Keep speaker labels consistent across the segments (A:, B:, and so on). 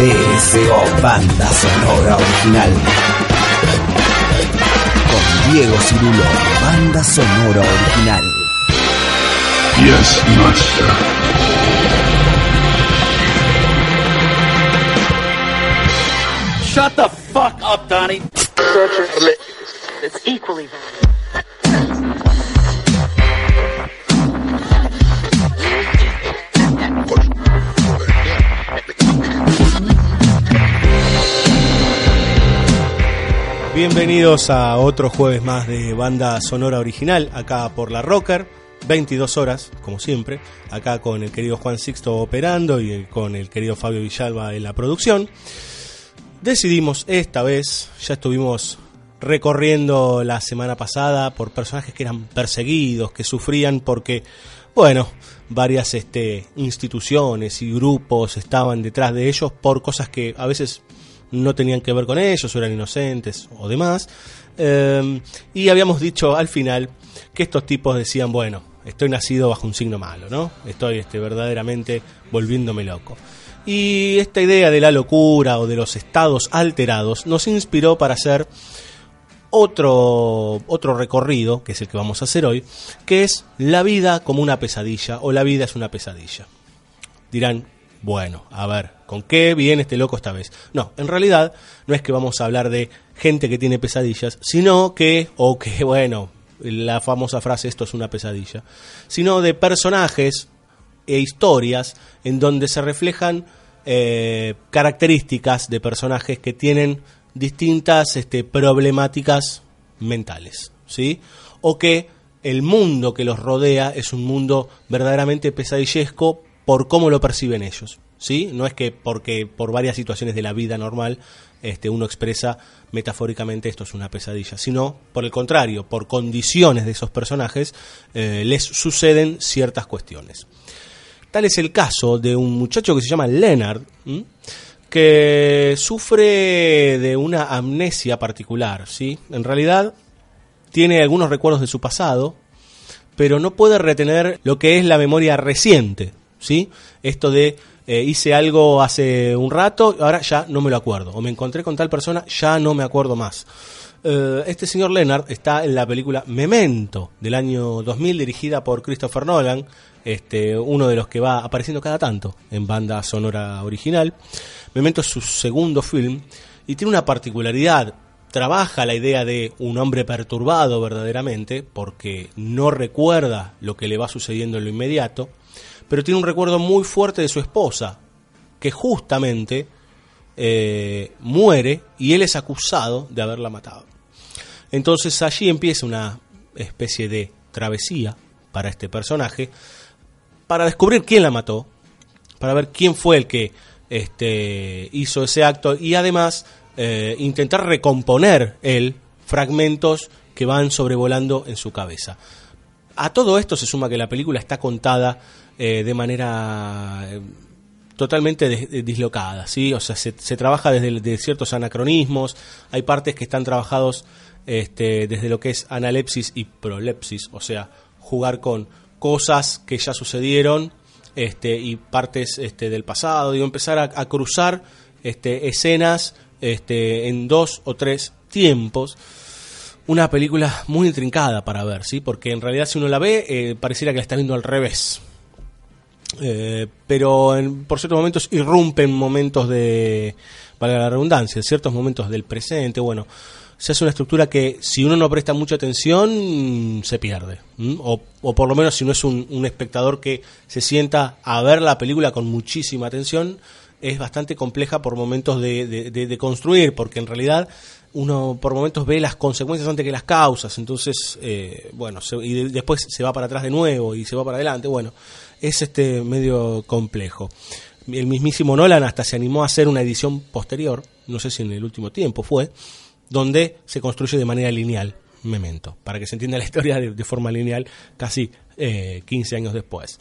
A: BSO, banda sonora original. Con Diego Cirulo, banda sonora original.
B: Yes, master.
C: Shut the fuck up, Donnie.
D: It's equally
E: Bienvenidos a otro jueves más de banda sonora original, acá por la Rocker, 22 horas, como siempre, acá con el querido Juan Sixto operando y con el querido Fabio Villalba en la producción. Decidimos esta vez, ya estuvimos recorriendo la semana pasada por personajes que eran perseguidos, que sufrían porque, bueno, varias este, instituciones y grupos estaban detrás de ellos por cosas que a veces no tenían que ver con ellos, eran inocentes o demás. Eh, y habíamos dicho al final que estos tipos decían, bueno, estoy nacido bajo un signo malo, ¿no? Estoy este, verdaderamente volviéndome loco. Y esta idea de la locura o de los estados alterados nos inspiró para hacer otro, otro recorrido, que es el que vamos a hacer hoy, que es la vida como una pesadilla o la vida es una pesadilla. Dirán, bueno, a ver, ¿con qué viene este loco esta vez? No, en realidad no es que vamos a hablar de gente que tiene pesadillas, sino que, o que, bueno, la famosa frase esto es una pesadilla, sino de personajes e historias en donde se reflejan eh, características de personajes que tienen distintas este, problemáticas mentales, ¿sí? O que el mundo que los rodea es un mundo verdaderamente pesadillesco por cómo lo perciben ellos, ¿sí? No es que porque por varias situaciones de la vida normal este, uno expresa metafóricamente esto es una pesadilla, sino por el contrario, por condiciones de esos personajes eh, les suceden ciertas cuestiones. Tal es el caso de un muchacho que se llama Leonard, que sufre de una amnesia particular, ¿sí? En realidad tiene algunos recuerdos de su pasado, pero no puede retener lo que es la memoria reciente, ¿sí? Esto de eh, hice algo hace un rato, ahora ya no me lo acuerdo, o me encontré con tal persona, ya no me acuerdo más. Eh, este señor Leonard está en la película Memento del año 2000 dirigida por Christopher Nolan, este, uno de los que va apareciendo cada tanto en banda sonora original. Memento es su segundo film y tiene una particularidad. Trabaja la idea de un hombre perturbado verdaderamente porque no recuerda lo que le va sucediendo en lo inmediato, pero tiene un recuerdo muy fuerte de su esposa, que justamente eh, muere y él es acusado de haberla matado. Entonces allí empieza una especie de travesía para este personaje, para descubrir quién la mató, para ver quién fue el que este, hizo ese acto y además eh, intentar recomponer él fragmentos que van sobrevolando en su cabeza. A todo esto se suma que la película está contada eh, de manera eh, totalmente eh, dislocada, ¿sí? O sea, se, trabaja desde ciertos anacronismos, hay partes que están trabajados este, desde lo que es analepsis y prolepsis, o sea, jugar con cosas que ya sucedieron este, y partes este, del pasado, digo, empezar a, a cruzar este, escenas este, en dos o tres tiempos. Una película muy intrincada para ver, ¿sí? Porque en realidad si uno la ve, eh, pareciera que la está viendo al revés. Eh, pero en- por ciertos momentos irrumpen momentos de, para la redundancia, ciertos momentos del presente, bueno, se hace una estructura que si uno no presta mucha atención mm, se pierde. ¿m? O, o por lo menos si no es un, un espectador que se sienta a ver la película con muchísima atención, es bastante compleja por momentos de, de- de- de construir, porque en realidad uno por momentos ve las consecuencias antes que las causas, entonces, eh, bueno, se- y de- después se va para atrás de nuevo y se va para adelante, bueno, es este medio complejo. El mismísimo Nolan hasta se animó a hacer una edición posterior,
F: no sé si en el último tiempo fue, donde se construye de manera lineal Memento, para que se entienda la historia de, forma lineal casi eh, 15 años después.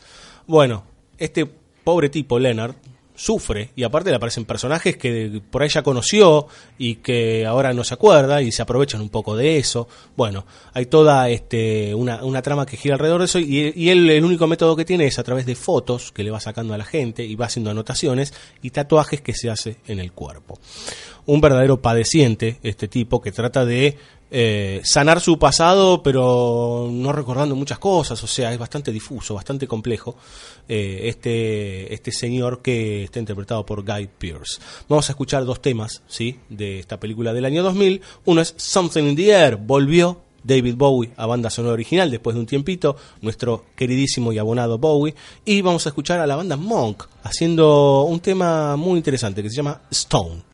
F: Bueno, este pobre tipo, Leonard, sufre y aparte le aparecen personajes que por ahí ya conoció y que ahora no se acuerda y se aprovechan un poco de eso. Bueno, hay toda este, una, una trama que gira alrededor de eso y, y él el único método que tiene es a través de fotos que le va sacando a la gente y va haciendo anotaciones y tatuajes que se hace en el cuerpo. Un verdadero padeciente este tipo que trata de eh, sanar su pasado, pero no recordando muchas cosas, o sea, es bastante difuso, bastante complejo eh, este, este señor que está interpretado por Guy Pearce. Vamos a escuchar dos temas, ¿sí? De esta película del año 2000. Uno es Something in the Air, volvió David Bowie a banda sonora original después de un tiempito, nuestro queridísimo y abonado Bowie, y vamos a escuchar a la banda Monk haciendo un tema muy interesante que se llama Stone.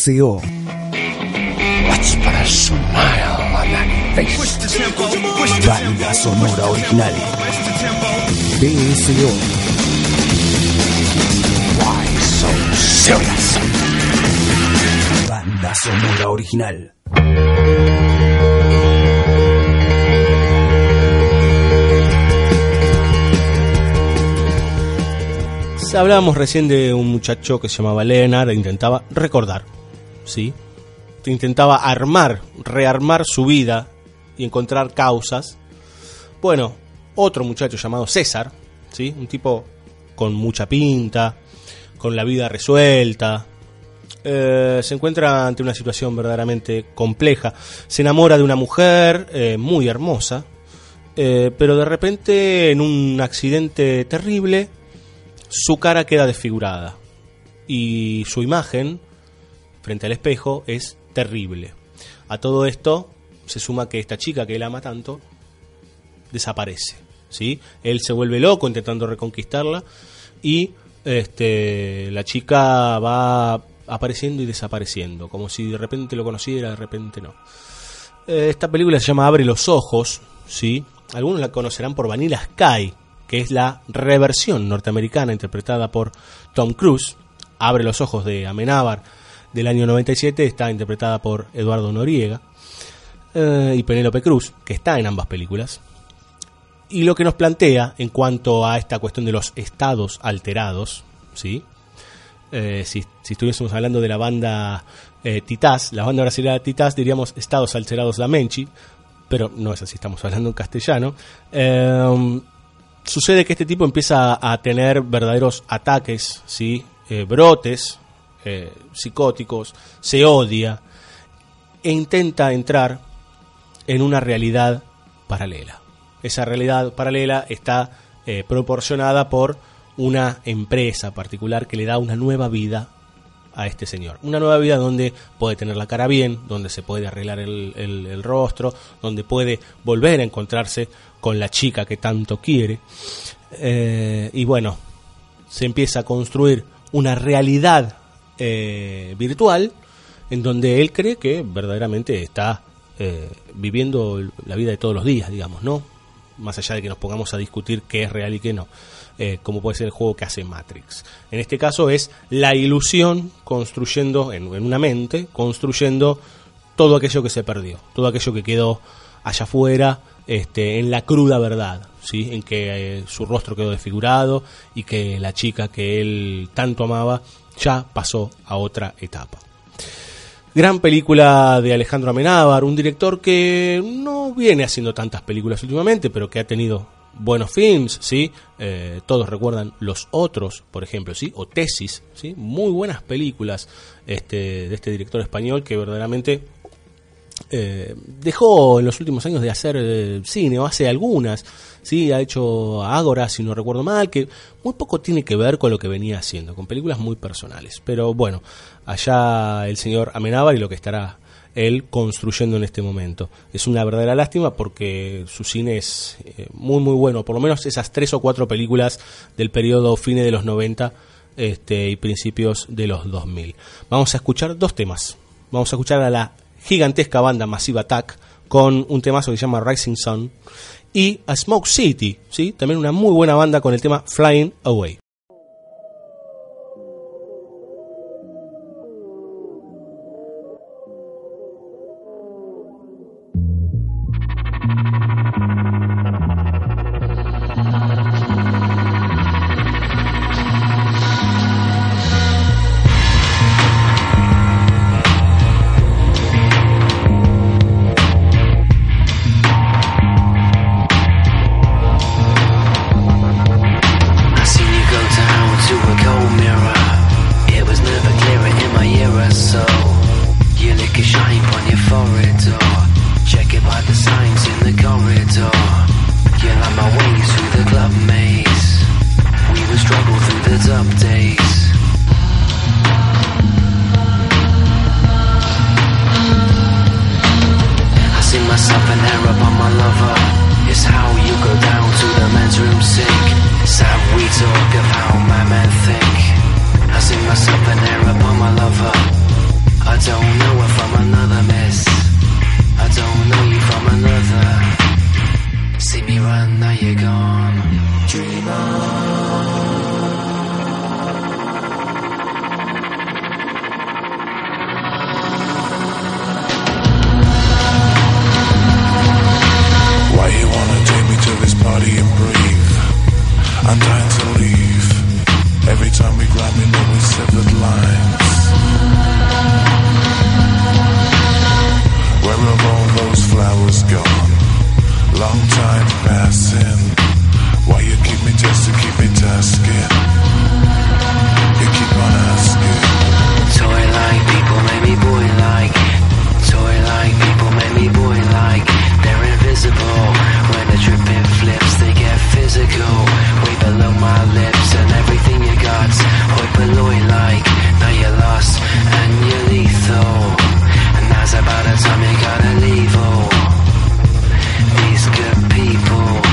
G: A smile
H: on
A: that face. Banda sonora original. BSO. Why so serious? Banda sonora original.
E: Hablábamos recién de un muchacho que se llamaba Leonard e intentaba recordar, ¿sí? Intentaba armar, rearmar su vida y encontrar causas. Bueno, otro muchacho llamado César, ¿sí? Un tipo con mucha pinta, con la vida resuelta, eh, se encuentra ante una situación verdaderamente compleja. Se enamora de una mujer eh, muy hermosa, eh, pero de repente en un accidente terrible su cara queda desfigurada y su imagen frente al espejo es terrible. A todo esto se suma que esta chica que él ama tanto desaparece, ¿sí? Él se vuelve loco intentando reconquistarla y este la chica va apareciendo y desapareciendo, como si de repente lo conociera, de repente no. Eh, Esta película se llama Abre los ojos, ¿sí? Algunos la conocerán por Vanilla Sky, que es la reversión norteamericana interpretada por Tom Cruise. Abre los ojos de Amenábar del año 97 está interpretada por Eduardo Noriega eh, y Penélope Cruz, que está en ambas películas. Y lo que nos plantea en cuanto a esta cuestión de los estados alterados, ¿sí? Eh, si, estuviésemos hablando de la banda eh, Titás, la banda brasileña Titás, diríamos estados alterados la Menchi, pero no es así, estamos hablando en castellano. Eh, sucede que este tipo empieza a tener verdaderos ataques, ¿sí? Eh, brotes eh, psicóticos, se odia e intenta entrar en una realidad paralela. Esa realidad paralela está eh, proporcionada por una empresa particular que le da una nueva vida a este señor. Una nueva vida donde puede tener la cara bien, donde se puede arreglar el, rostro, donde puede volver a encontrarse con la chica que tanto quiere. Eh, y bueno, se empieza a construir una realidad eh, virtual en donde él cree que verdaderamente está eh, viviendo la vida de todos los días, digamos, ¿no? Más allá de que nos pongamos a discutir qué es real y qué no, eh, como puede ser el juego que hace Matrix. En este caso es la ilusión construyendo en, una mente, construyendo todo aquello que se perdió, todo aquello que quedó allá afuera, este, en la cruda verdad, ¿sí? en que eh, su rostro quedó desfigurado y que la chica que él tanto amaba ya pasó a otra etapa. Gran película de Alejandro Amenábar, un director que no viene haciendo tantas películas últimamente, pero que ha tenido buenos films, ¿sí? Eh, todos recuerdan Los Otros, por ejemplo, ¿sí? O Tesis, ¿sí? Muy buenas películas este, de este director español que verdaderamente eh, dejó en los últimos años de hacer eh, cine, o hace algunas, sí, ha hecho Ágora, si no recuerdo mal, que muy poco tiene que ver con lo que venía haciendo, con películas muy personales. Pero bueno, allá el señor Amenábar y lo que estará él construyendo en este momento. Es una verdadera lástima porque su cine es eh, muy muy bueno, por lo menos esas tres o cuatro películas del periodo fines de los 90 este, y principios de los 2000. Vamos a escuchar dos temas. Vamos a escuchar a la gigantesca banda Massive Attack con un temazo que se llama Rising Sun y a Smoke City, ¿sí? también una muy buena banda con el tema Flying Away.
I: Now you're gone. Dream on.
J: Why you wanna take me to this party and breathe? I'm dying to leave. Every time we grab me, know we severed lines. Where have all those flowers gone? Long time passing. Why you keep me testing, keep me tasking? You keep on asking.
I: Toy like people make me boy like. Toy like people make me boy like. They're invisible. When the dripping flips, they get physical. Way below my lips and everything you got. Hoi polloi like. Now you're lost and you're lethal. And now's about the time you gotta leave. Oh, these good people.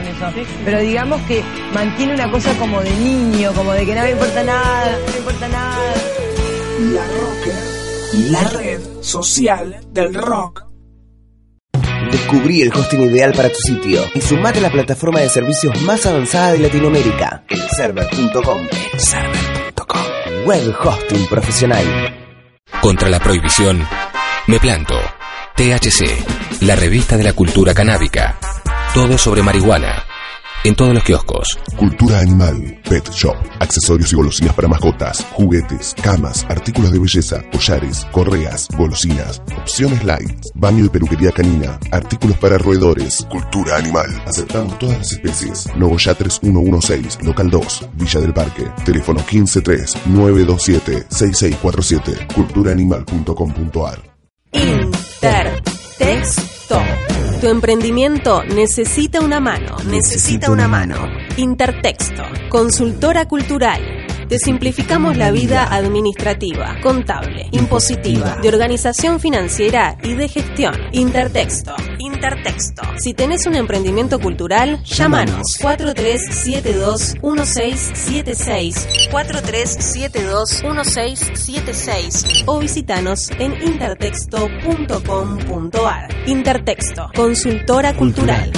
K: Con eso. Pero digamos que mantiene una cosa como de niño, como de que no me importa nada, no me importa nada.
A: La Rocker, la red social del rock. Descubrí el hosting ideal para tu sitio y sumate a la plataforma de servicios más avanzada de Latinoamérica, elserver.com. Elserver.com. Web hosting profesional.
L: Contra la prohibición, me planto. THC, la revista de la cultura canábica. Todo sobre marihuana. En todos los kioscos.
M: Cultura animal, pet shop, accesorios y golosinas para mascotas, juguetes, camas, artículos de belleza, collares, correas, golosinas, opciones light, baño y peluquería canina, artículos para roedores. Cultura animal. Aceptamos todas las especies. Nogoyá 3116, local 2, Villa del Parque. Teléfono 153-927-6647. Culturaanimal.com.ar.
N: Tu emprendimiento necesita una mano. Necesita una mano. Intertexto. Consultora cultural. Te simplificamos la vida administrativa, contable, impositiva, de organización financiera y de gestión. Intertexto. Intertexto. Si tenés un emprendimiento cultural, llámanos 4372-1676, 4372-1676 o visitanos en intertexto.com.ar. Intertexto, consultora cultural.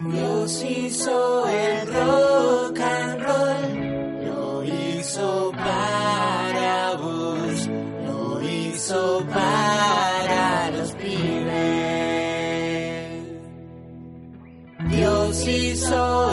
O: Dios hizo el rock and roll, lo hizo para vos, lo hizo para los pibes. Dios hizo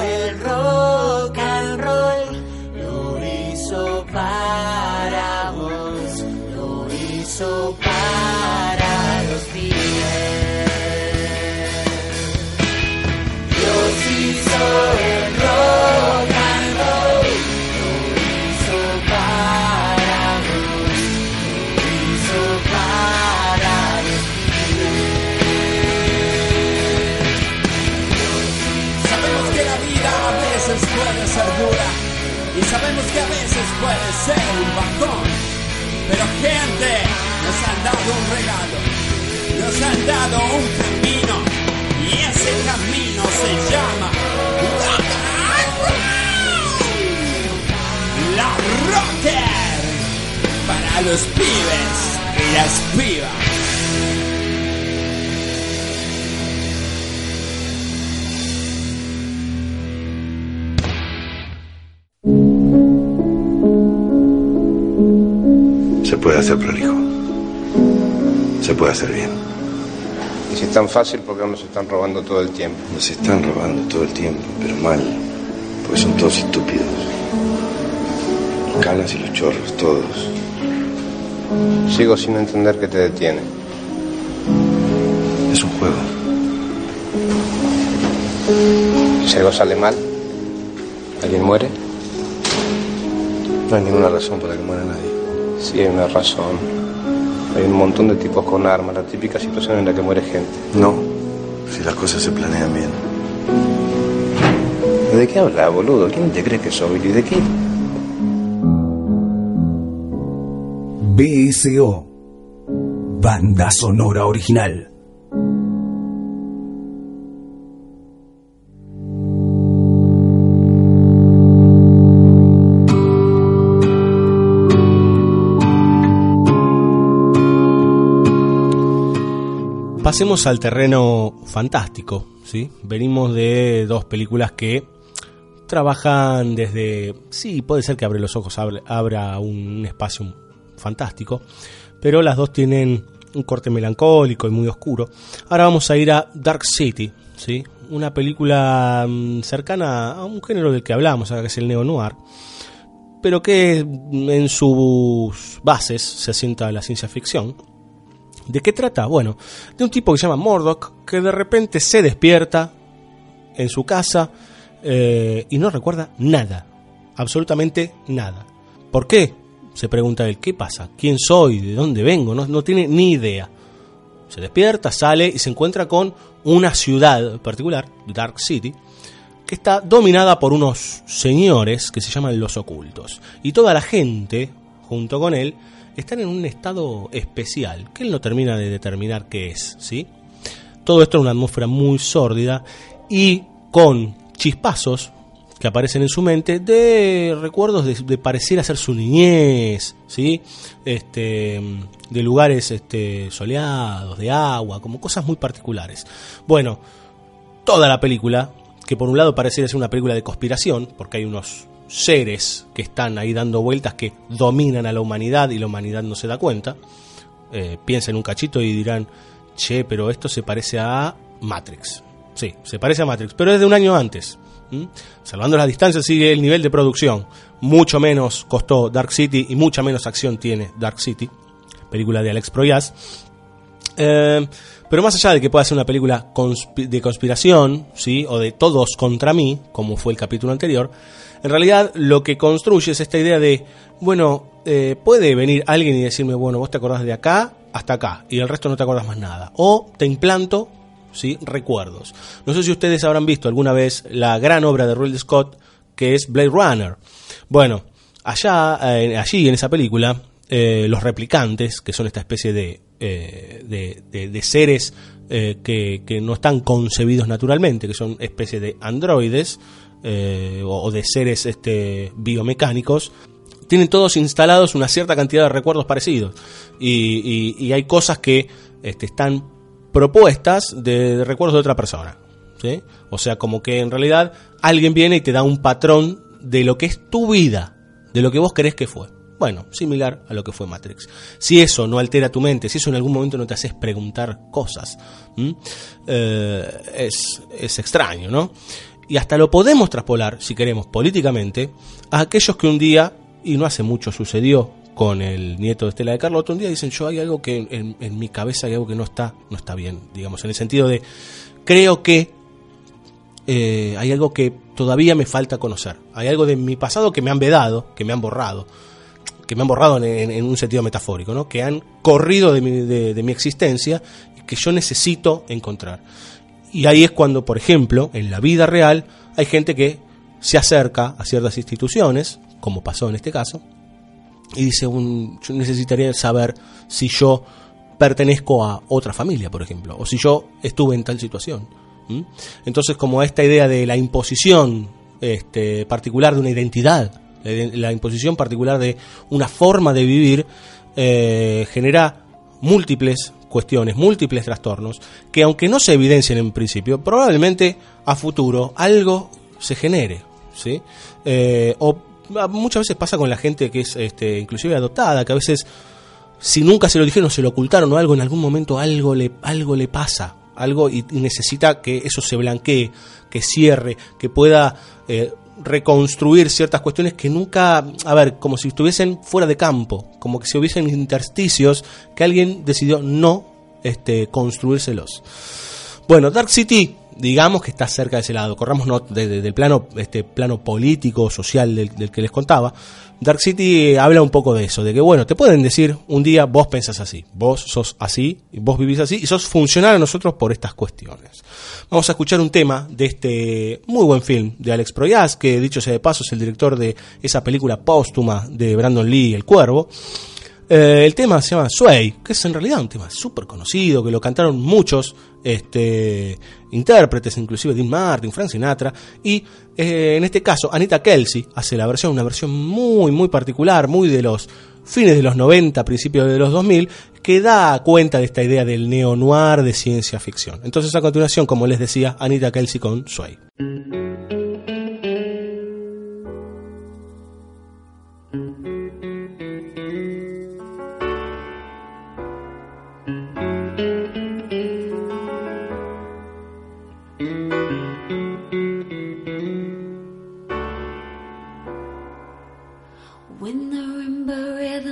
P: puede ser un bajón. Pero gente, nos han dado un regalo, nos han dado un camino y ese camino se llama. La Rocker para los pibes y las pibas.
Q: Puede hacer prolijo. Se puede hacer bien.
R: Y si es tan fácil, ¿por qué nos están robando todo el tiempo?
Q: Nos están robando todo el tiempo, pero mal. Porque son todos estúpidos. Los canas y los chorros, todos.
R: Sigo sin entender qué te detiene.
Q: Es un juego.
R: Si algo sale mal, ¿alguien muere?
Q: No hay ninguna razón para que muera nadie.
R: Sí, hay una razón. Hay un montón de tipos con armas, la típica situación en la que muere gente.
Q: No, si las cosas se planean bien.
R: ¿De qué habla, boludo? ¿Quién te cree que soy? ¿Y de qué?
A: BSO. Banda sonora original.
E: Pasemos al terreno fantástico, ¿sí? Venimos de dos películas que trabajan desde... Sí, puede ser que Abre los Ojos abra, abra un espacio fantástico, pero las dos tienen un corte melancólico y muy oscuro. Ahora vamos a ir a Dark City, ¿sí? Una película mm, cercana a un género del que hablamos, que es el neo-noir, pero que en sus bases se asienta la ciencia ficción. ¿De qué trata? Bueno, de un tipo que se llama Murdoch, que de repente se despierta en su casa eh, y no recuerda nada, absolutamente nada. ¿Por qué? Se pregunta él, ¿qué pasa? ¿Quién soy? ¿De dónde vengo? No, no tiene ni idea. Se despierta, sale y se encuentra con una ciudad particular, Dark City, que está dominada por unos señores que se llaman los ocultos. Y toda la gente, junto con él, están en un estado especial, que él no termina de determinar qué es, ¿sí? Todo esto en una atmósfera muy sórdida y con chispazos que aparecen en su mente de recuerdos de, de pareciera ser su niñez, ¿sí? Este, de lugares este, soleados, de agua, como cosas muy particulares. Bueno, toda la película, que por un lado pareciera ser una película de conspiración, porque hay unos seres que están ahí dando vueltas que dominan a la humanidad y la humanidad no se da cuenta. Eh, piensen un cachito y dirán, che, pero esto se parece a Matrix. Sí, se parece a Matrix, pero es de un año antes. Salvando las distancias sigue el nivel de producción. Mucho menos costó Dark City y mucha menos acción tiene Dark City, película de Alex Proyas. Eh, pero más allá de que pueda ser una película de conspiración, ¿sí? o de todos contra mí, como fue el capítulo anterior, en realidad lo que construye es esta idea de, bueno, eh, puede venir alguien y decirme, bueno, vos te acordás de acá hasta acá, y el resto no te acordás más nada. O te implanto, ¿sí? recuerdos. No sé si ustedes habrán visto alguna vez la gran obra de Ridley Scott, que es Blade Runner. Bueno, allá, eh, allí en esa película, eh, los replicantes, que son esta especie de, eh, de, seres que, que no están concebidos naturalmente, que son especie de androides eh, o, de seres este, biomecánicos, tienen todos instalados una cierta cantidad de recuerdos parecidos. Y, hay cosas que este, están propuestas de, recuerdos de otra persona. ¿sí? O sea, como que en realidad alguien viene y te da un patrón de lo que es tu vida, de lo que vos crees que fue. Bueno, similar a lo que fue Matrix. Si eso no altera tu mente, si eso en algún momento no te haces preguntar cosas. Eh, es, es extraño, ¿no? Y hasta lo podemos traspolar, si queremos, políticamente, a aquellos que un día, y no hace mucho sucedió con el nieto de Estela de Carlotto, un día dicen, yo hay algo que en, mi cabeza hay algo que no está, no está bien, digamos, en el sentido de, creo que eh, hay algo que todavía me falta conocer. Hay algo de mi pasado que me han vedado, que me han borrado, que me han borrado en un sentido metafórico, ¿no? que han corrido de mi, de- de mi existencia y que yo necesito encontrar. Y ahí es cuando, por ejemplo, en la vida real hay gente que se acerca a ciertas instituciones, como pasó en este caso, y dice, un, yo necesitaría saber si yo pertenezco a otra familia, por ejemplo, o si yo estuve en tal situación. Entonces, como esta idea de la imposición este, particular de una identidad, la, ide- la imposición particular de una forma de vivir, eh, genera múltiples cuestiones, múltiples trastornos, que aunque no se evidencien en principio, probablemente a futuro algo se genere. ¿sí? Eh, o ah, muchas veces pasa con la gente que es este, inclusive adoptada, que a veces si nunca se lo dijeron, se lo ocultaron o algo, en algún momento algo le, algo le pasa, algo y, necesita que eso se blanquee, que cierre, que pueda eh, reconstruir ciertas cuestiones que nunca, a ver, como si estuviesen fuera de campo, como que se hubiesen intersticios que alguien decidió no este, construírselos. Bueno, Dark City, digamos que está cerca de ese lado. Corramos no, de- de- plano, este plano político, social del, que les contaba. Dark City eh, habla un poco de eso, de que bueno, te pueden decir un día vos pensás así, vos sos así, vos vivís así y sos funcional a nosotros por estas cuestiones. Vamos a escuchar un tema de este muy buen film de Alex Proyas, que dicho sea de paso es el director de esa película póstuma de Brandon Lee, El Cuervo. Eh, el tema se llama Sway, que es en realidad un tema súper conocido, que lo cantaron muchos este, intérpretes, inclusive Dean Martin, Frank Sinatra, y eh, en este caso Anita Kelsey hace la versión, una versión muy, muy particular, muy de los fines de los 90, principios de los 2000, que da cuenta de esta idea del neo-noir de ciencia ficción. Entonces a continuación, como les decía, Anita Kelsey con Sway.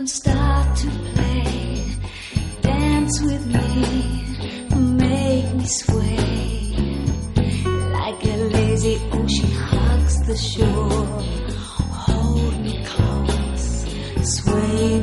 E: start to play.
S: Dance with me, make me sway. Like a lazy ocean hugs the shore. Hold me close, sway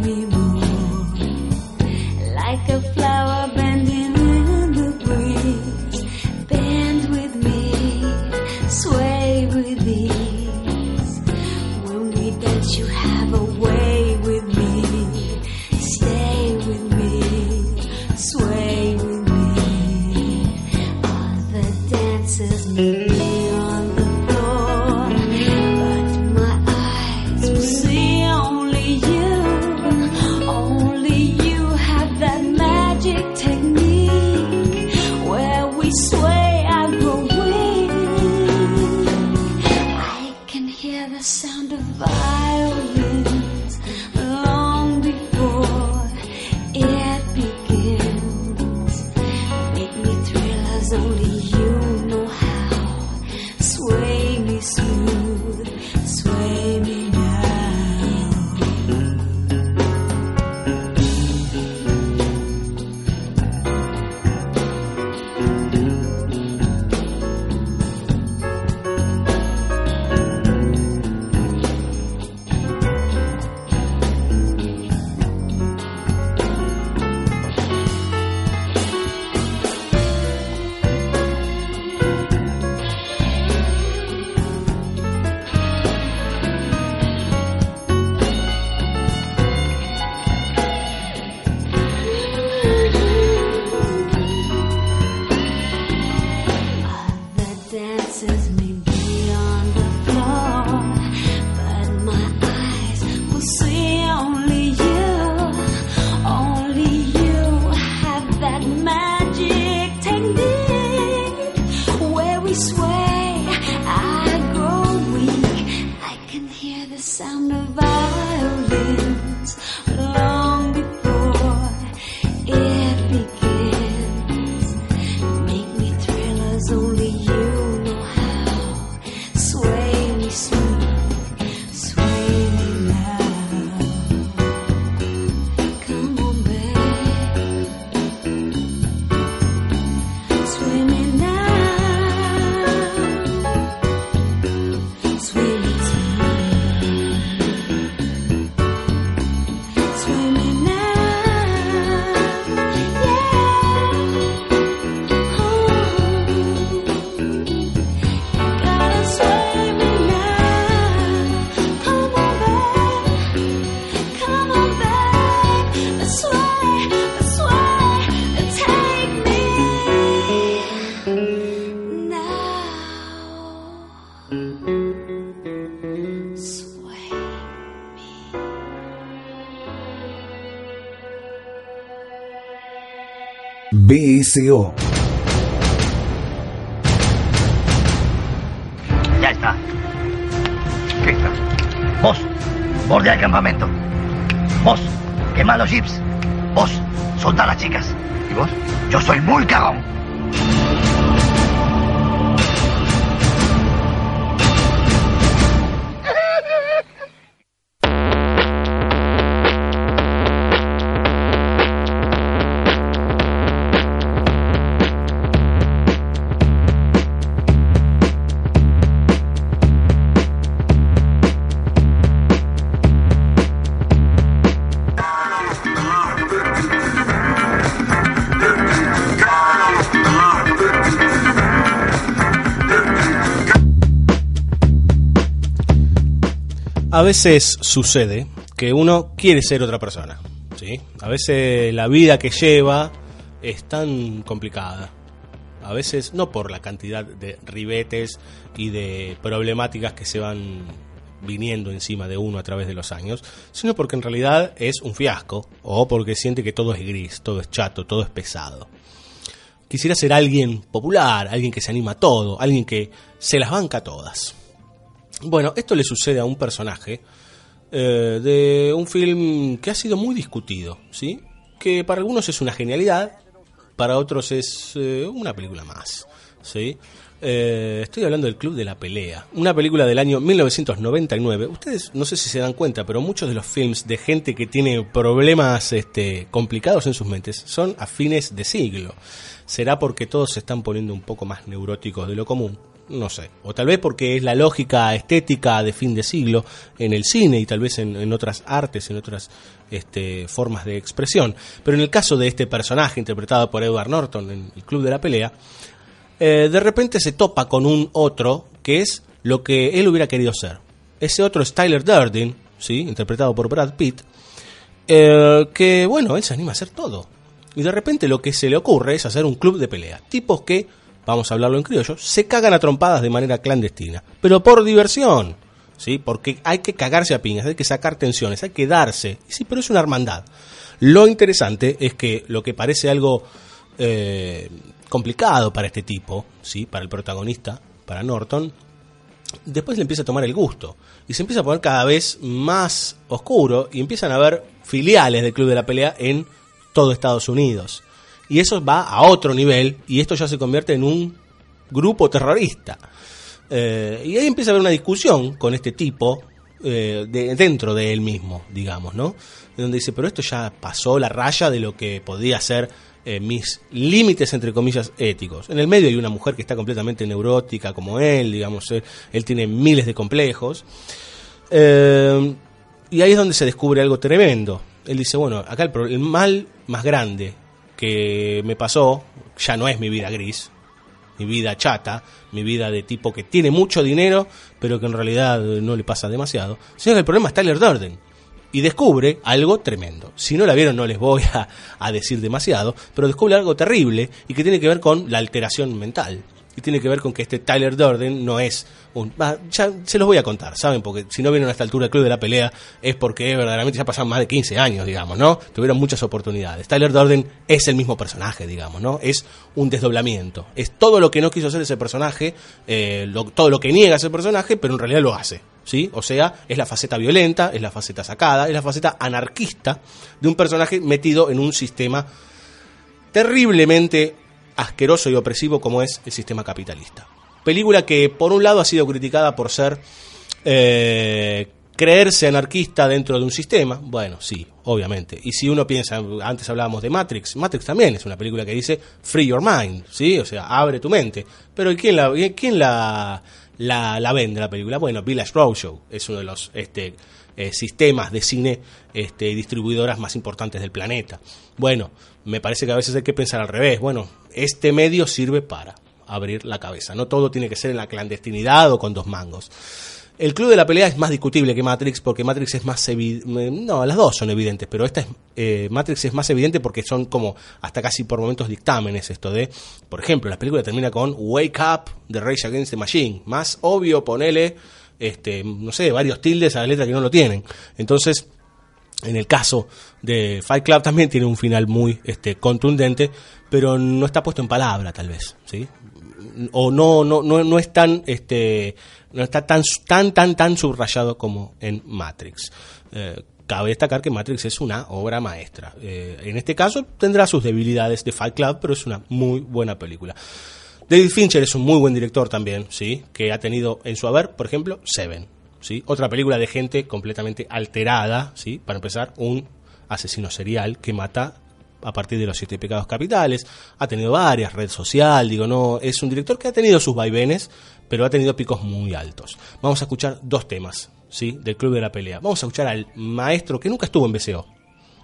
A: BSO.
T: Ya está. Vos, bordea el campamento. Vos, quema los jeeps. Vos, solta a las chicas. ¿Y vos? Yo soy muy cagón.
E: Veces sucede que uno quiere ser otra persona. ¿sí? A veces la vida que lleva es tan complicada. A veces no por la cantidad de ribetes y de problemáticas que se van viniendo encima de uno a través de los años, sino porque en realidad es un fiasco o porque siente que todo es gris, todo es chato, todo es pesado. Quisiera ser alguien popular, alguien que se anima a todo, alguien que se las banca todas. Bueno, esto le sucede a un personaje eh, de un film que ha sido muy discutido, ¿sí? Que para algunos es una genialidad, para otros es eh, una película más. ¿sí? Eh, estoy hablando del Club de la Pelea, una película del año 1999. Ustedes no sé si se dan cuenta, pero muchos de los films de gente que tiene problemas este, complicados en sus mentes son a fines de siglo. ¿Será porque todos se están poniendo un poco más neuróticos de lo común? No sé. O tal vez porque es la lógica estética de fin de siglo en el cine y tal vez en, en otras artes, en otras este, formas de expresión. Pero en el caso de este personaje interpretado por Edward Norton en el Club de la Pelea, eh, de repente se topa con un otro que es lo que él hubiera querido ser. Ese otro es Tyler Durden, ¿sí? interpretado por Brad Pitt, eh, que bueno, él se anima a hacer todo. Y de repente lo que se le ocurre es hacer un club de pelea. Tipos que, vamos a hablarlo en criollo, se cagan a trompadas de manera clandestina. Pero por diversión, ¿sí? Porque hay que cagarse a piñas, hay que sacar tensiones, hay que darse. Sí, pero es una hermandad. Lo interesante es que lo que parece algo eh, complicado para este tipo, ¿sí? Para el protagonista, para Norton, después le empieza a tomar el gusto y se empieza a poner cada vez más oscuro y empiezan a haber filiales del Club de la Pelea en todo Estados Unidos. Y eso va a otro nivel y esto ya se convierte en un grupo terrorista. Eh, y ahí empieza a haber una discusión con este tipo eh, de- dentro de él mismo, digamos, ¿no? Donde dice, pero esto ya pasó la raya de lo que podía ser eh, mis límites, entre comillas, éticos. En el medio hay una mujer que está completamente neurótica como él, digamos, él, tiene miles de complejos. Y ahí es donde se descubre algo tremendo. Él dice, bueno, acá el, el mal más grande que me pasó ya no es mi vida gris, mi vida chata, mi vida de tipo que tiene mucho dinero, pero que en realidad no le pasa demasiado, sino que el problema es Tyler Durden. Y descubre algo tremendo. Si no la vieron no les voy a decir demasiado, pero descubre algo terrible y que tiene que ver con la alteración mental. Y tiene que ver con que este Tyler Durden no es un... va, ya se los voy a contar, ¿saben? Porque si no vieron a esta altura el Club de la Pelea es porque verdaderamente ya pasaron más de 15 años, digamos, ¿no? Tuvieron muchas oportunidades. Tyler Durden es el mismo personaje, digamos, ¿no? Es un desdoblamiento. Es todo lo que no quiso hacer ese personaje, eh, todo lo que niega ese personaje, pero en realidad lo hace. ¿Sí? O sea, es la faceta violenta, es la faceta sacada, es la faceta anarquista de un personaje metido en un sistema terriblemente asqueroso y opresivo como es el sistema capitalista. Película que por un lado ha sido criticada por ser eh, creerse anarquista dentro de un sistema, bueno, sí, obviamente. Y si uno piensa, antes hablábamos de Matrix, Matrix también es una película que dice free your mind, ¿sí? O sea, abre tu mente. Pero ¿y ¿quién la, quién la, la, la vende la película? Bueno, Village Roadshow es uno de los este, eh, sistemas de cine este, distribuidoras más importantes del planeta. Bueno, me parece que a veces hay que pensar al revés. Bueno, este medio sirve para abrir la cabeza. No todo tiene que ser en la clandestinidad o con dos mangos. El club de la pelea es más discutible que Matrix porque Matrix es más evidente. No, las dos son evidentes, pero esta es, eh, Matrix es más evidente porque son como hasta casi por momentos dictámenes esto de, por ejemplo, la película termina con Wake Up de Rage Against the Machine. Más obvio, ponele, este, no sé, varios tildes a la letra que no lo tienen. Entonces, en el caso de Fight Club también tiene un final muy este, contundente, pero no está puesto en palabra, tal vez, ¿sí? O no, no, no, no es tan, este, no está tan, tan, tan, tan subrayado como en Matrix. Eh, cabe destacar que Matrix es una obra maestra. Eh, en este caso tendrá sus debilidades de Fight Club, pero es una muy buena película. David Fincher es un muy buen director también, ¿sí? Que ha tenido en su haber, por ejemplo, Seven, ¿sí? Otra película de gente completamente alterada, ¿sí? Para empezar, un asesino serial que mata a partir de los siete pecados capitales. Ha tenido varias, red social, digo, no, es un director que ha tenido sus vaivenes, pero ha tenido picos muy altos. Vamos a escuchar dos temas, ¿sí? Del Club de la Pelea. Vamos a escuchar al maestro que nunca estuvo en BCO,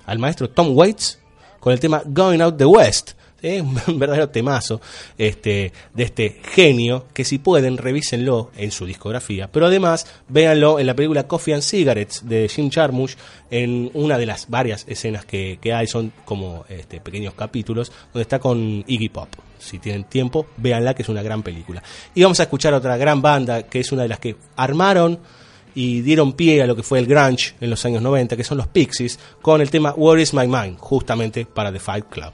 E: al maestro Tom Waits, con el tema Going Out the West. ¿Sí? Un verdadero temazo este, de este genio que si pueden revísenlo en su discografía, pero además véanlo en la película Coffee and Cigarettes de Jim Jarmusch en una de las varias escenas que, que hay, son como este, pequeños capítulos donde está con Iggy Pop. Si tienen tiempo, véanla que es una gran película. Y vamos a escuchar otra gran banda que es una de las que armaron y dieron pie a lo que fue el grunge en los años 90, que son los Pixies, con el tema Where is My Mind, justamente para The Fight Club.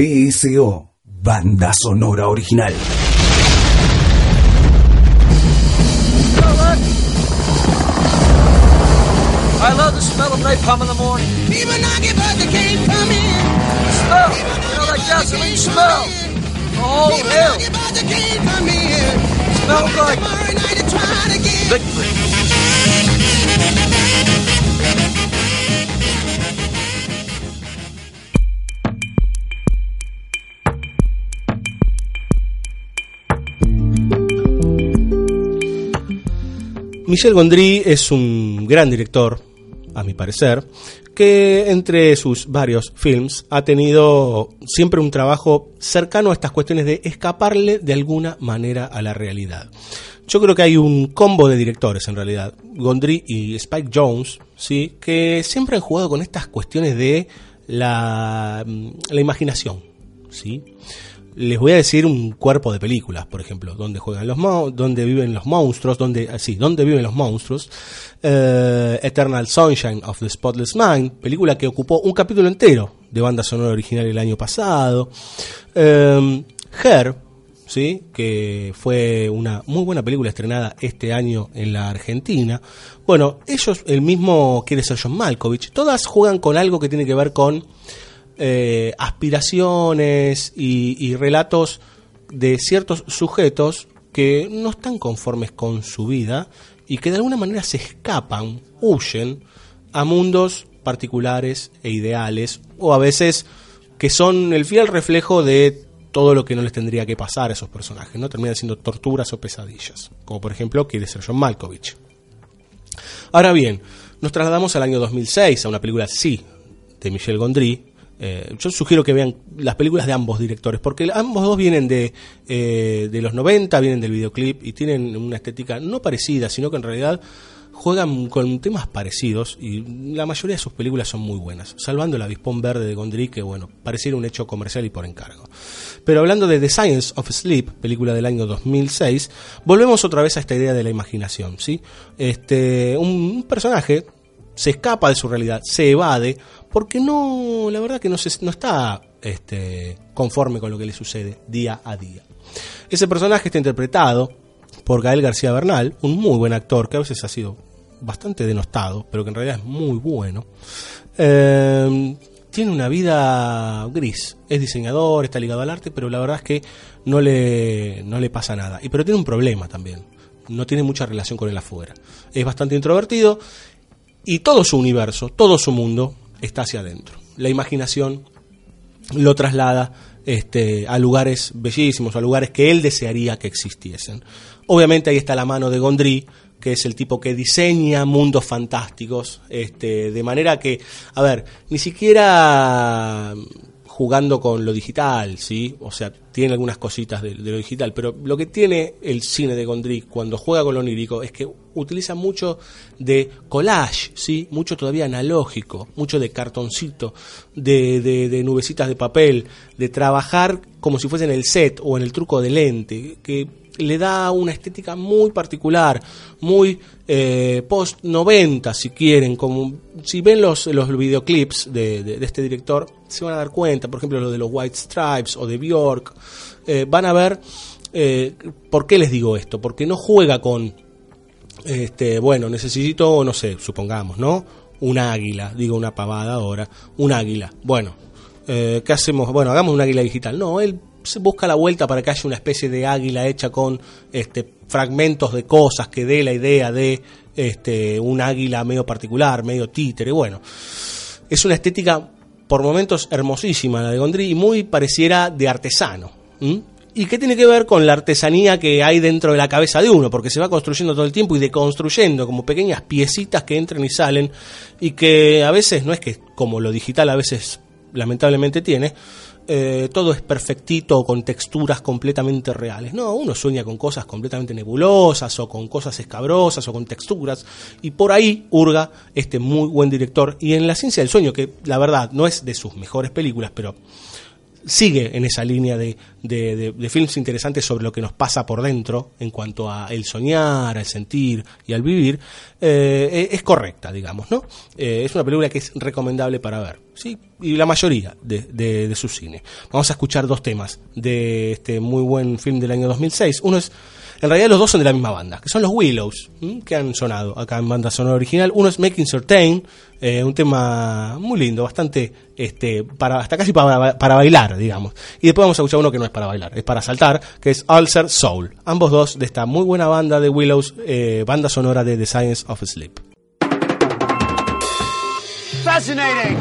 A: BSO, banda sonora original.
U: I love the smell of napalm in the morning. People knock it, but they can't come in. The smell, you know that gasoline smell. Oh, hell. Smells like victory.
E: Michel Gondry es un gran director, a mi parecer, que entre sus varios films ha tenido siempre un trabajo cercano a estas cuestiones de escaparle de alguna manera a la realidad. Yo creo que hay un combo de directores en realidad, Gondry y Spike Jones, ¿sí? que siempre han jugado con estas cuestiones de la, la imaginación. ¿sí? Les voy a decir un cuerpo de películas, por ejemplo, donde juegan los donde viven los monstruos, donde ah, sí, donde viven los monstruos. Eh, Eternal Sunshine of the Spotless Mind, película que ocupó un capítulo entero de banda sonora original el año pasado. Eh, Her, sí, que fue una muy buena película estrenada este año en la Argentina. Bueno, ellos, el mismo quiere ser John Malkovich, todas juegan con algo que tiene que ver con eh, aspiraciones y, relatos de ciertos sujetos que no están conformes con su vida y que de alguna manera se escapan, huyen a mundos particulares e ideales o a veces que son el fiel reflejo de todo lo que no les tendría que pasar a esos personajes, ¿no? Terminan siendo torturas o pesadillas, como por ejemplo quiere ser John Malkovich. Ahora bien, nos trasladamos al año 2006 a una película sí de Michel Gondry. Eh, yo sugiero que vean las películas de ambos directores, porque ambos dos vienen de, eh, de los 90, vienen del videoclip y tienen una estética no parecida, sino que en realidad juegan con temas parecidos y la mayoría de sus películas son muy buenas, salvando el avispón verde de Gondry, que bueno, pareciera un hecho comercial y por encargo. Pero hablando de The Science of Sleep, película del año 2006, volvemos otra vez a esta idea de la imaginación, ¿sí? Este, un personaje se escapa de su realidad, se evade, porque no, la verdad que no, se, está este, conforme con lo que le sucede día a día. Ese personaje está interpretado por Gael García Bernal, un muy buen actor que a veces ha sido bastante denostado, pero que en realidad es muy bueno. Eh, tiene una vida gris, es diseñador, está ligado al arte, pero la verdad es que no le, no le pasa nada. Y pero tiene un problema también, no tiene mucha relación con el afuera. Es bastante introvertido y todo su universo, todo su mundo está hacia adentro. La imaginación lo traslada este, a lugares bellísimos, a lugares que él desearía que existiesen. Obviamente ahí está la mano de Gondry, que es el tipo que diseña mundos fantásticos, este, de manera que, a ver, ni siquiera jugando con lo digital, ¿sí? O sea, tiene algunas cositas de, lo digital, pero lo que tiene el cine de Gondry cuando juega con lo onírico es que utiliza mucho de collage, ¿sí? Mucho todavía analógico, mucho de cartoncito, de nubecitas de papel, de trabajar como si fuese en el set o en el truco de lente, que le da una estética muy particular, muy eh, post 90 si quieren, como si ven los, los videoclips de, de- este director, se van a dar cuenta, por ejemplo lo de los White Stripes o de Bjork, eh, van a ver eh, por qué les digo esto, porque no juega con este, bueno, necesito, no sé, supongamos, ¿no? Un águila, digo una pavada ahora, un águila. Bueno, ¿qué hacemos? Bueno, hagamos un águila digital. No, él se busca la vuelta para que haya una especie de águila hecha con este, fragmentos de cosas que dé la idea de este, un águila medio particular, medio títere. Bueno, es una estética por momentos hermosísima la de Gondry y muy pareciera de artesano. ¿Y qué tiene que ver con la artesanía que hay dentro de la cabeza de uno? Porque se va construyendo todo el tiempo y deconstruyendo como pequeñas piecitas que entran y salen y que a veces no es que como lo digital a veces lamentablemente tiene, eh, todo es perfectito con texturas completamente reales. No, uno sueña con cosas completamente nebulosas o con cosas escabrosas o con texturas y por ahí hurga este muy buen director y en La ciencia del sueño, que la verdad no es de sus mejores películas, pero sigue en esa línea de, de, de, films interesantes sobre lo que nos pasa por dentro en cuanto a el soñar, al sentir y al vivir, eh, e, es correcta, digamos, ¿no? Eh, es una película que es recomendable para ver, ¿sí? Y la mayoría de, su cine. Vamos a escuchar dos temas de este muy buen film del año 2006. Uno es en realidad los dos son de la misma banda, que son los Willows, que han sonado acá en banda sonora original. Uno es Making Certain, eh, un tema muy lindo, bastante, este, para, hasta casi para, para, bailar, digamos. Y después vamos a escuchar uno que no es para bailar, es para saltar, que es Ulcer Soul. Ambos dos de esta muy buena banda de Willows, eh, banda sonora de The Science of Sleep.
U: Fascinating.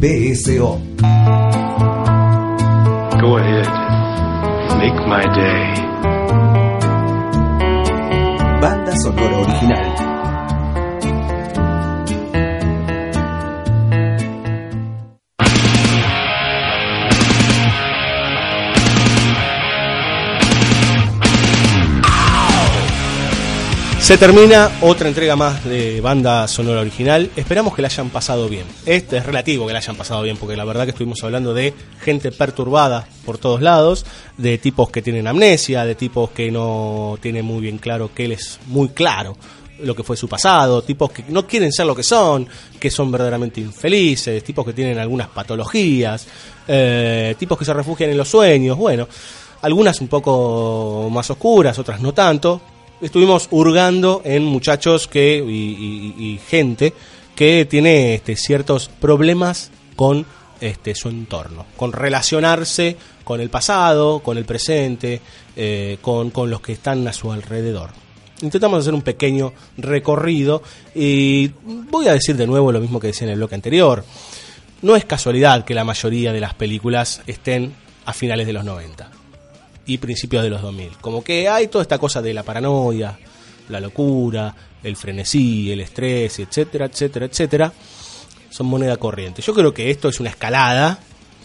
A: BSO.
E: Se termina otra entrega más de banda sonora original. Esperamos que la hayan pasado bien. Este es relativo que la hayan pasado bien, porque la verdad que estuvimos hablando de gente perturbada por todos lados, de tipos que tienen amnesia, de tipos que no tienen muy bien claro que él es muy claro lo que fue su pasado, tipos que no quieren ser lo que son, que son verdaderamente infelices, tipos que tienen algunas patologías, eh, tipos que se refugian en los sueños, bueno, algunas un poco más oscuras, otras no tanto. Estuvimos hurgando en muchachos que y, gente que tiene este, ciertos problemas con este, su entorno, con relacionarse con el pasado, con el presente, eh, con, con los que están a su alrededor. Intentamos hacer un pequeño recorrido y voy a decir de nuevo lo mismo que decía en el bloque anterior. No es casualidad que la mayoría de las películas estén a finales de los 90 y principios de los 2000. Como que hay toda esta cosa de la paranoia, la locura, el frenesí, el estrés, etcétera, etcétera, etcétera. Son moneda corriente. Yo creo que esto es una escalada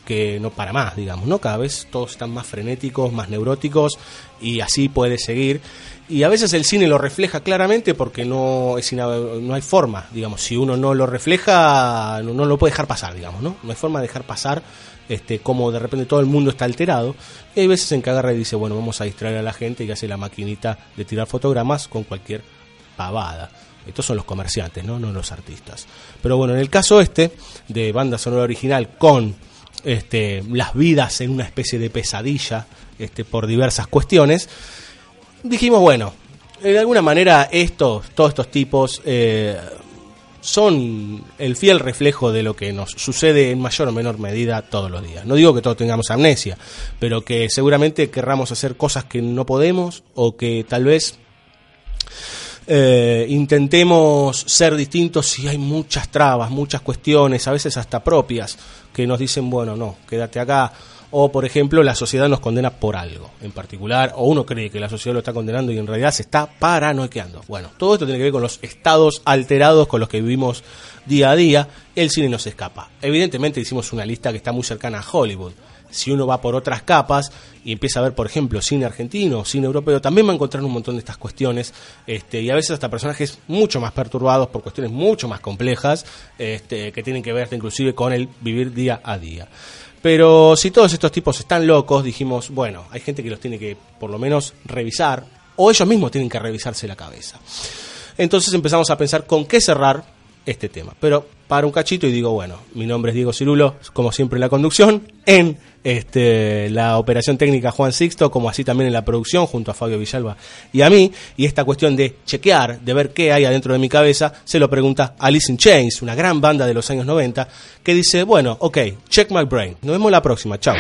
E: que no para más, digamos, ¿no? Cada vez todos están más frenéticos, más neuróticos y así puede seguir. Y a veces el cine lo refleja claramente porque no es no hay forma, digamos, si uno no lo refleja no, no lo puede dejar pasar, digamos, ¿no? No hay forma de dejar pasar este como de repente todo el mundo está alterado y hay veces en que agarra y dice, bueno, vamos a distraer a la gente y hace la maquinita de tirar fotogramas con cualquier pavada. Estos son los comerciantes, ¿no? No los artistas. Pero bueno, en el caso este, de banda sonora original con este, las vidas en una especie de pesadilla este, por diversas cuestiones, dijimos, bueno, de alguna manera estos, todos estos tipos eh, son el fiel reflejo de lo que nos sucede en mayor o menor medida todos los días. No digo que todos tengamos amnesia, pero que seguramente querramos hacer cosas que no podemos o que tal vez eh, intentemos ser distintos si hay muchas trabas, muchas cuestiones, a veces hasta propias, que nos dicen, bueno, no, quédate acá. O, por ejemplo, la sociedad nos condena por algo en particular, o uno cree que la sociedad lo está condenando y en realidad se está paranoiqueando. Bueno, todo esto tiene que ver con los estados alterados con los que vivimos día a día. El cine nos escapa. Evidentemente hicimos una lista que está muy cercana a Hollywood. Si uno va por otras capas y empieza a ver, por ejemplo, cine argentino, cine europeo, también va a encontrar un montón de estas cuestiones este, y a veces hasta personajes mucho más perturbados por cuestiones mucho más complejas este, que tienen que ver hasta inclusive con el vivir día a día. Pero si todos estos tipos están locos, dijimos, bueno, hay gente que los tiene que por lo menos revisar o ellos mismos tienen que revisarse la cabeza. Entonces empezamos a pensar con qué cerrar este tema. Pero para un cachito y digo, bueno, mi nombre es Diego Cirulo, como siempre en la conducción, en este, la operación técnica Juan Sixto, como así también en la producción junto a Fabio Villalba y a mí. Y esta cuestión de chequear, de ver qué hay adentro de mi cabeza, se lo pregunta Alice in Chains, una gran banda de los años 90, que dice, bueno, ok, check my brain. Nos vemos la próxima, chao.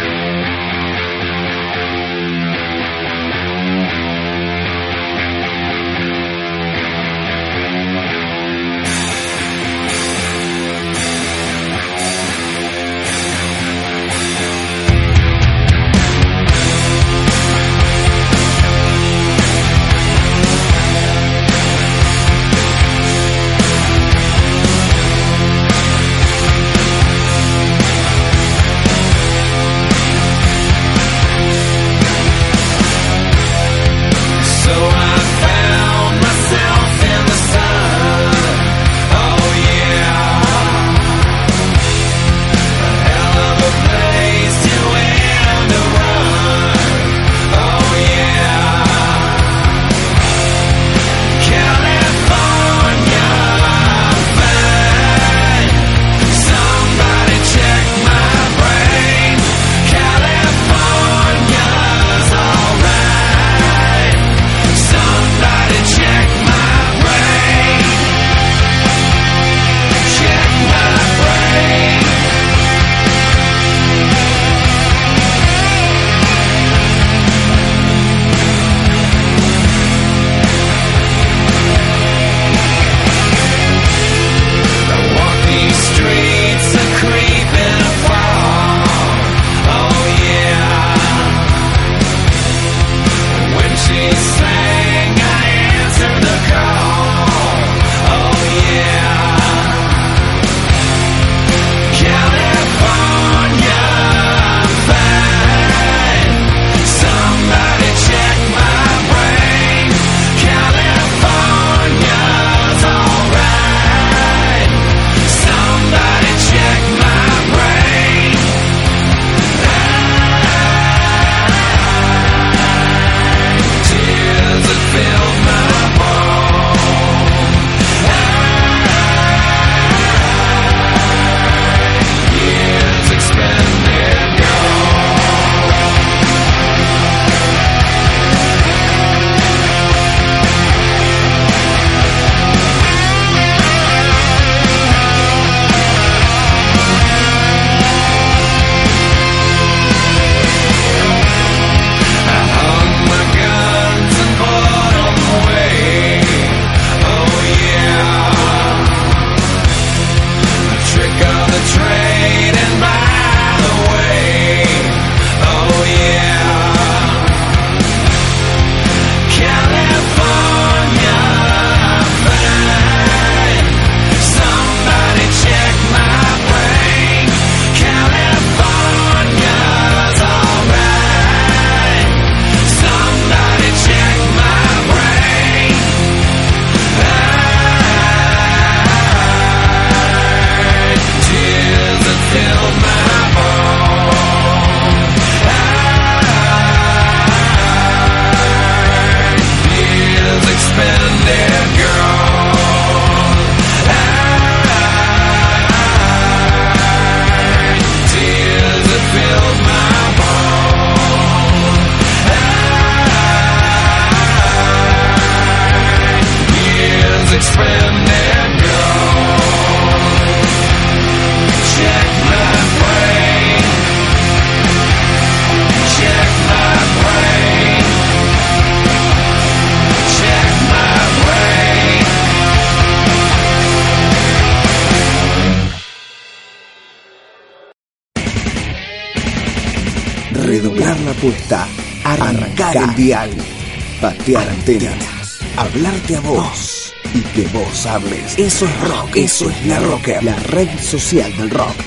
A: Hablarte a vos y que vos hables. Eso es rock, eso es la rocker, la red social del rock.